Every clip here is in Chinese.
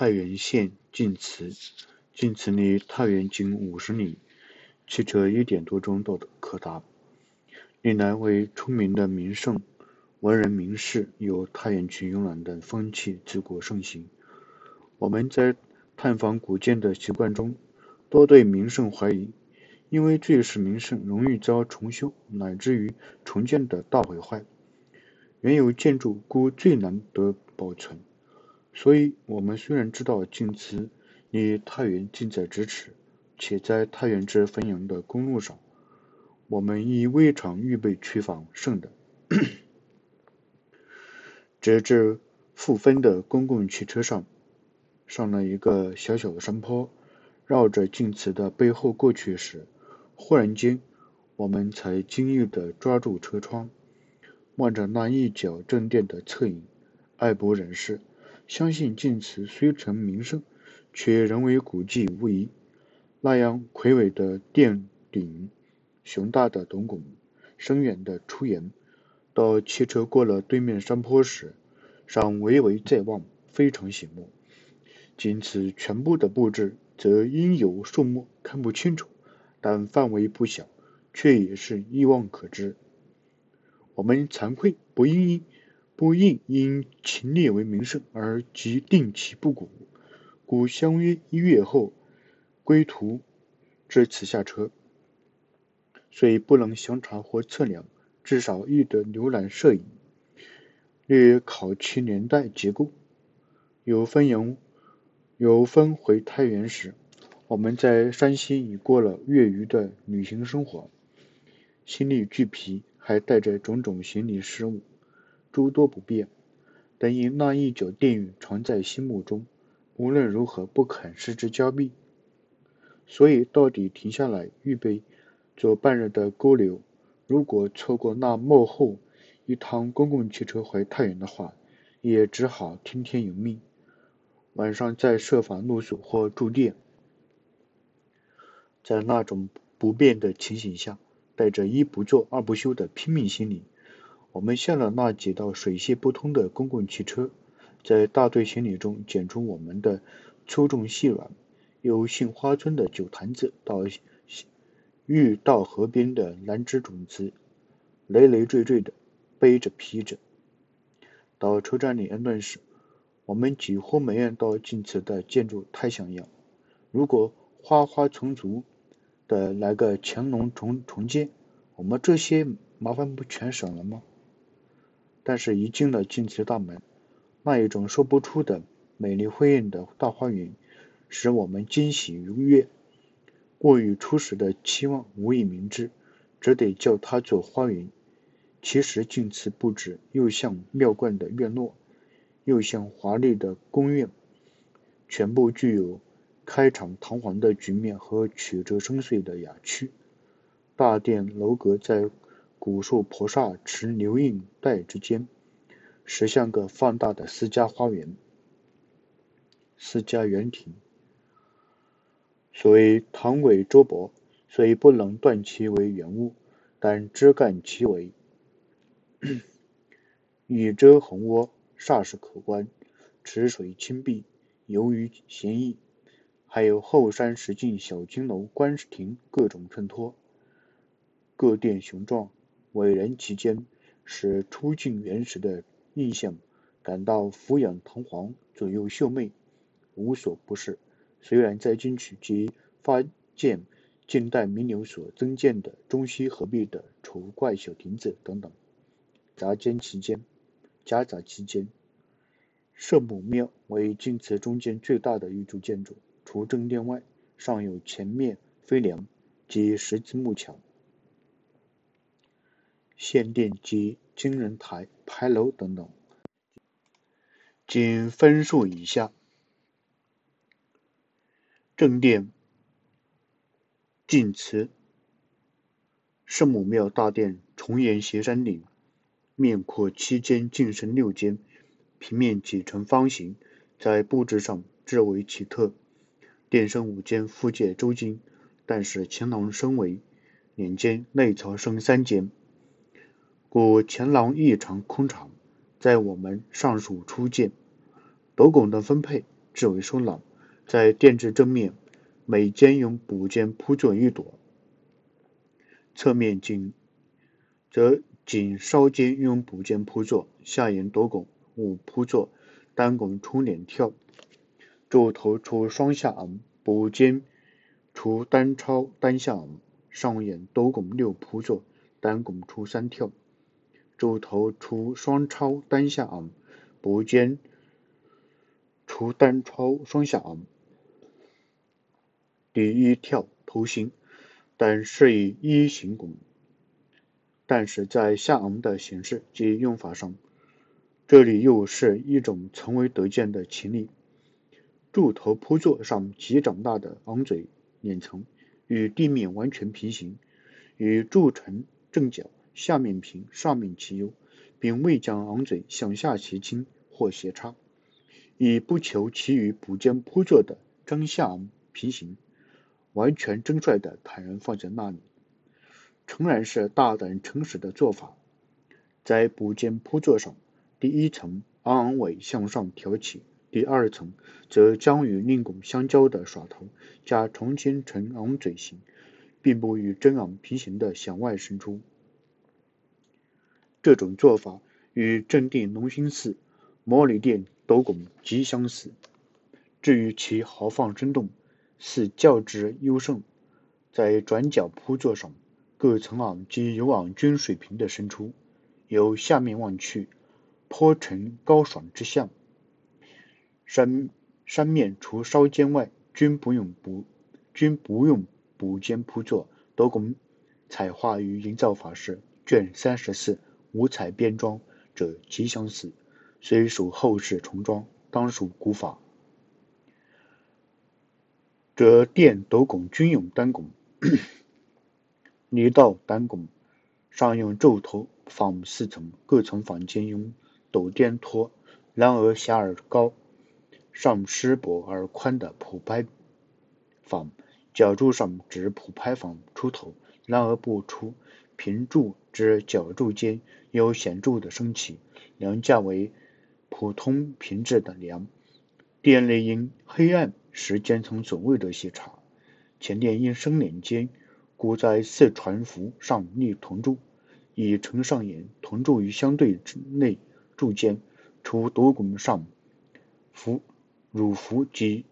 太原县晋祠，晋祠离太原仅五十里，汽车一点多钟都可达。历来为出名的名胜，文人名士有太原去游览的风气，自古盛行。我们在探访古建的习惯中，多对名胜怀疑，因为这是名胜容易遭重修乃至于重建的大毁坏，原有建筑故最难得保存。所以，我们虽然知道晋祠离太原近在咫尺，且在太原至汾阳的公路上，我们亦未尝预备去访圣的。直至复分的公共汽车上，上了一个小小的山坡，绕着晋祠的背后过去时，忽然间，我们才惊异地抓住车窗，望着那一角正殿的侧影，爱不忍释。相信晋祠虽成名胜，却仍为古迹无疑。那样魁伟的殿顶，雄大的斗拱，深远的出檐，到汽车过了对面山坡时，尚微微在望，非常醒目。仅此全部的布置，则因有数目看不清楚，但范围不小，却也是一望可知。我们惭愧，不应。不应因秦列为名胜而即定其不古，故相约一月后归途至此下车。虽不能详查或测量，至少亦得浏览摄影，略考其年代结构。有分阳有分回太原时，我们在山西已过了月余的旅行生活，心力俱疲，还带着种种行李失误。诸多不便，但因那一角殿宇常在心目中，无论如何不肯失之交臂，所以到底停下来预备做半日的勾留。如果错过那幕后一趟公共汽车回太原的话，也只好听天由命，晚上再设法露宿或住店。在那种不便的情形下，带着一不做二不休的拼命心理。我们下了那几道水泄不通的公共汽车，在大队行李中捡出我们的粗重细软、由杏花村的酒坛子，到玉到河边的兰芝种子，累累赘赘的背着披着。到车站里安顿时，我们几乎没按到晋祠的建筑太像样。如果花花丛足的来个乾隆重重建，我们这些麻烦不全省了吗？但是，一进了晋祠大门，那一种说不出的美丽辉映的大花园，使我们惊喜如悦。过于初始的期望无以明之，只得叫它做花园。其实，晋祠布置又像庙观的院落，又像华丽的宫苑，全部具有开场堂皇的局面和曲折深邃的雅趣。大殿楼阁在。古树菩萨持流印带之间，实像个放大的私家花园、私家园庭。所谓堂尾周薄，虽不能断其为原物，但枝干其为，雨遮红窝，煞是可观。池水清碧，游鱼闲逸。还有后山石径小金楼、观石亭，各种衬托，各殿雄壮。伟人其间，使初进原始的印象感到俯仰堂皇、左右秀媚，无所不是。虽然在进取及发现近代名流所增建的中西合璧的丑怪小亭子等等，杂间其间，夹杂其间。圣母庙为晋祠中间最大的一柱建筑，除正殿外，尚有前面飞梁及十字木桥。献殿及金人台、牌楼等等，仅分数以下。正殿、晋祠、圣母庙大殿，重檐斜山顶，面阔七间，进深六间，平面几呈方形，在布置上至为奇特。殿身五间，附界周金，但是乾隆升为两间，内朝生三间。故前廊异常空敞，在我们上述初见，斗拱的分配置为收纳。在电子正面，每间用补间铺作一朵；侧面仅则仅稍间用补间铺作，下沿斗拱五铺作，单拱出两跳，柱头出双下昂，补间出单超单下昂，上沿斗拱六铺作，单拱出三跳。柱头出双超单下昂，补间出单超双下昂。第一跳头型，但是以一形拱，但是在下昂的形式及用法上，这里又是一种从未得见的奇例。柱头铺座上极长大的昂嘴脸层，与地面完全平行，与柱成正角。下面平，上面齐优，并未将昂嘴向下斜倾或斜插，以不求其与补间铺座的张下昂平行，完全真率的坦然放在那里，诚然是大胆诚实的做法。在补间铺座上，第一层昂尾向上挑起，第二层则将与令拱相交的耍头加重新成昂嘴形，并不与真昂平行的向外伸出。这种做法与正殿隆兴寺摩尼殿斗拱极相似。至于其豪放生动，似较之优胜。在转角铺座上，各层昂及有昂均水平的伸出，由下面望去，颇呈高爽之象。山山面除稍尖外，均不用补，均不用补间铺座。斗拱彩画与营造法式卷三十四。五彩边装者极相似，虽属后世重装，当属古法。则殿斗拱均用单拱，离道单拱，上用皱头仿四层，各层坊间用斗垫托。然而狭而高，上施薄而宽的普拍坊，角柱上指普拍坊出头，然而不出。平柱之角柱间有显著的升起，梁架为普通平质的梁。殿内因黑暗，时间层所未得细查。前殿因生脸间，故在四船幅上立铜柱，以承上沿，铜柱于相对之内柱间，除斗拱上幅乳幅及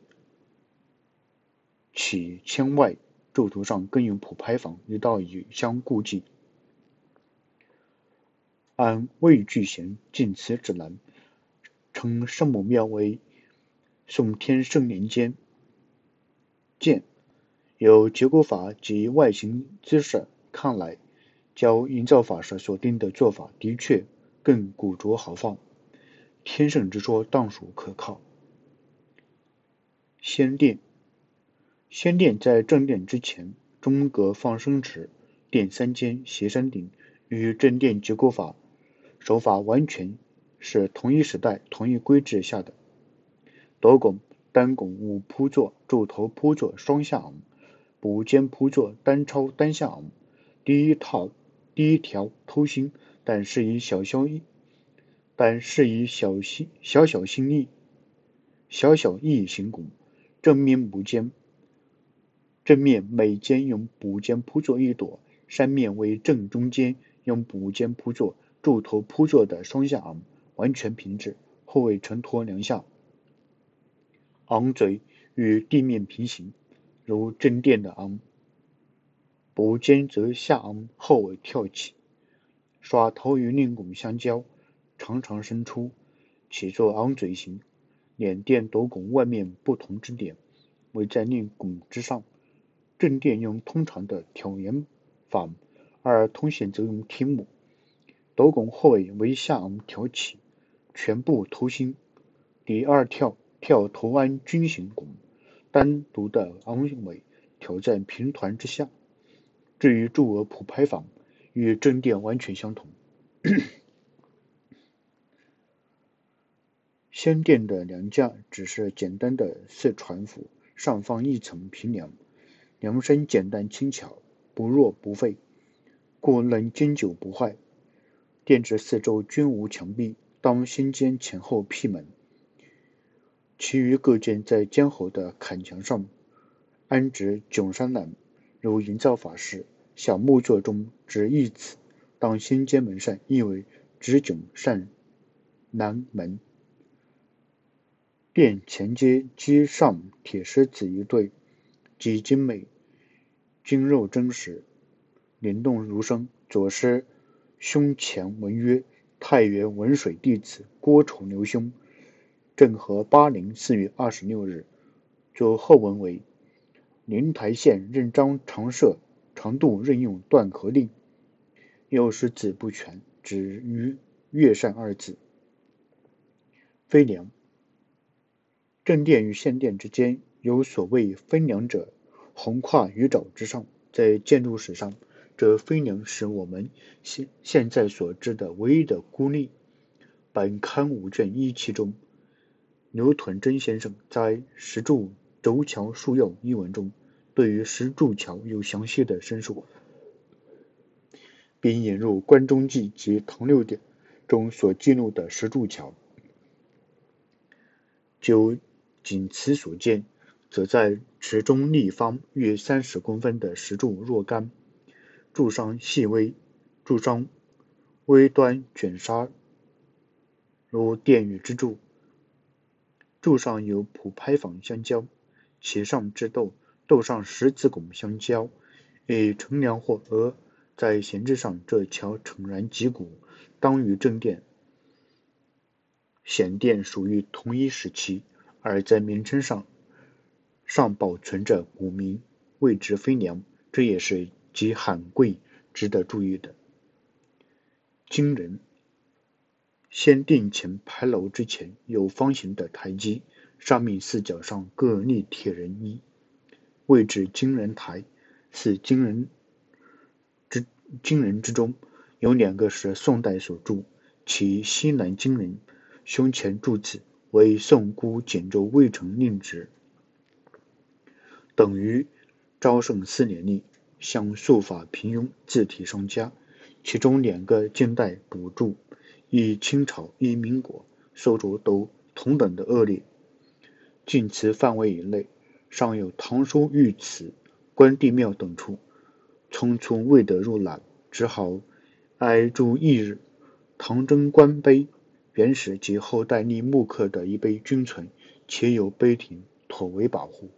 起圈外，柱头上更用普拍坊一道以相顾忌。按魏巨贤晋祠指南，称圣母庙为宋天圣年间建。由结构法及外形姿势看来，较营造法师所定的做法的确更古拙豪放。天圣之说当属可靠。仙殿，仙殿在正殿之前，中阁放生池，殿三间斜山顶，与正殿结构法。手法完全是同一时代、同一规制下的。斗拱单拱五铺座，柱头铺座双下昂，补间铺座单超单下昂。第一套第一条偷心，但是以小小但是以小心小小心意小小意行拱，正面补间，正面每间用补间铺座一朵，山面为正中间用补间铺座。柱头铺座的双下昂完全平直，后尾承托梁下，昂嘴与地面平行，如正殿的昂。补间则下昂后尾跳起，耍头与令拱相交，常常伸出，起作昂嘴形。两殿斗拱外面不同之点，为在令拱之上。正殿用通常的挑檐法，而通显则用天幕。斗拱后尾为下昂挑起，全部头心。第二跳跳头安军形拱，单独的昂尾挑在平团之下。至于柱额普拍坊，与正殿完全相同。先殿的梁架只是简单的四船幅，上方一层平梁，梁身简单轻巧，不弱不废，故能经久不坏。殿之四周均无墙壁，当心间前后辟门，其余各件在坚厚的坎墙上安置囧山栏，如营造法式小木座中之一子。当新间门上意为直囧善南门。殿前阶基上铁狮子一对，极精美，筋肉真实，灵动如生。左狮胸前文曰：“太原文水弟子郭崇刘兄，正和八零四月二十六日。”左后文为：“灵台县任章常设常度任用断河令。”又是字不全，只于“乐善”二字。飞梁，正殿与献殿之间有所谓飞梁者，横跨于沼之上。在建筑史上，这飞梁是我们现现在所知的唯一的孤立。本刊五卷一期中，刘屯真先生在《石柱轴桥树要》一文中，对于石柱桥有详细的申述。并引入《关中记》及《唐六典》中所记录的石柱桥。就仅此所见，则在池中立方约三十公分的石柱若干，柱上细微，柱上微端卷纱，如殿宇之柱。柱上有蒲拍坊相交，其上之斗，斗上十字拱相交，以乘梁或额。在形制上，这桥诚然脊骨，当与正殿、显殿属于同一时期；而在名称上，尚保存着古名，谓之飞梁，这也是及罕贵、值得注意的。惊人！先殿前牌楼之前有方形的台基，上面四角上各立铁人一，谓之惊人台，是惊人之。金人之中有两个是宋代所铸，其西南金人胸前铸字为宋姑简州魏城令旨，等于昭圣四年立，向术法平庸，字体上佳。其中两个近代补铸，一清朝一民国，收着都同等的恶劣。晋祠范围以内，尚有唐书御祠、关帝庙等处。匆匆未得入览，只好挨住一日。唐贞观碑原始及后代立木刻的一碑均存，且有碑亭妥为保护。